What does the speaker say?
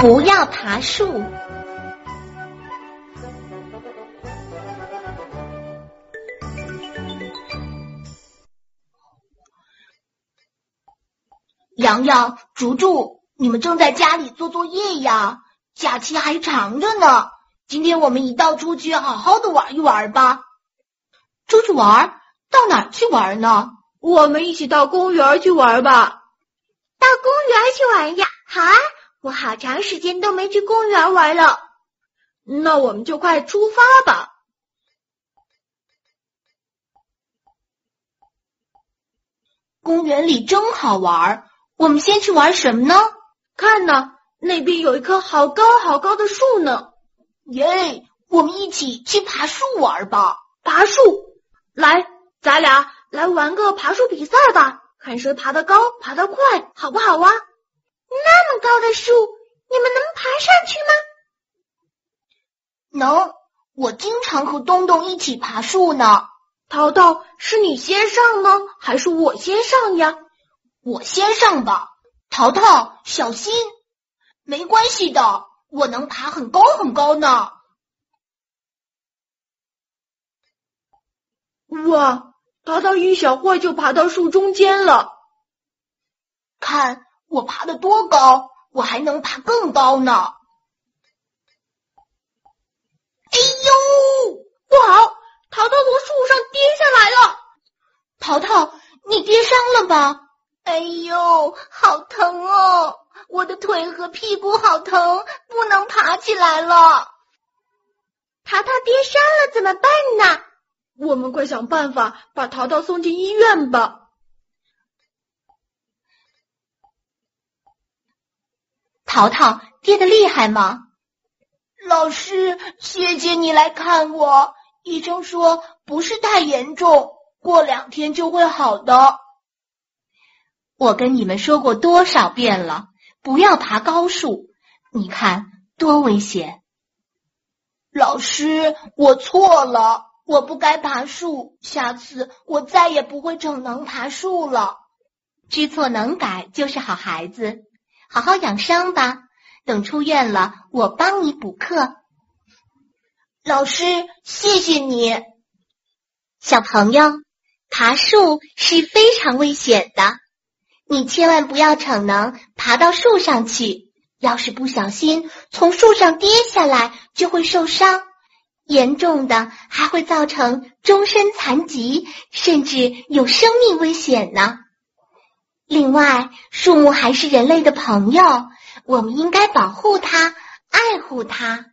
不要爬树。洋洋、竹竹，你们正在家里做作业呀？假期还长着呢。今天我们一道出去好好的玩一玩吧。出去玩？到哪儿去玩呢？我们一起到公园去玩吧。到公园去玩呀？好啊！我好长时间都没去公园玩了。那我们就快出发吧。公园里真好玩。我们先去玩什么呢？看呢，那边有一棵好高好高的树呢。耶！我们一起去爬树玩吧。爬树，来，咱俩来玩个爬树比赛吧，看谁爬得高，爬得快，好不好啊？那么高的树，你们能爬上去吗？能。我经常和东东一起爬树呢。淘淘，是你先上呢，还是我先上呀？我先上吧，淘淘小心，没关系的，我能爬很高很高呢。哇，淘淘一小会就爬到树中间了，看我爬得多高，我还能爬更高呢。哎呦，不好，淘淘从树上跌下来了，淘淘，你跌伤了吧？哎呦，好疼哦！我的腿和屁股好疼，不能爬起来了。淘淘跌伤了怎么办呢？我们快想办法把淘淘送进医院吧。淘淘跌得厉害吗？老师，谢谢你来看我。医生说不是太严重，过两天就会好的。我跟你们说过多少遍了，不要爬高树，你看多危险！老师，我错了，我不该爬树，下次我再也不会逞能爬树了。知错能改就是好孩子，好好养伤吧。等出院了，我帮你补课。老师，谢谢你。小朋友，爬树是非常危险的。你千万不要逞能爬到树上去，要是不小心从树上跌下来，就会受伤，严重的还会造成终身残疾，甚至有生命危险呢。另外，树木还是人类的朋友，我们应该保护它，爱护它。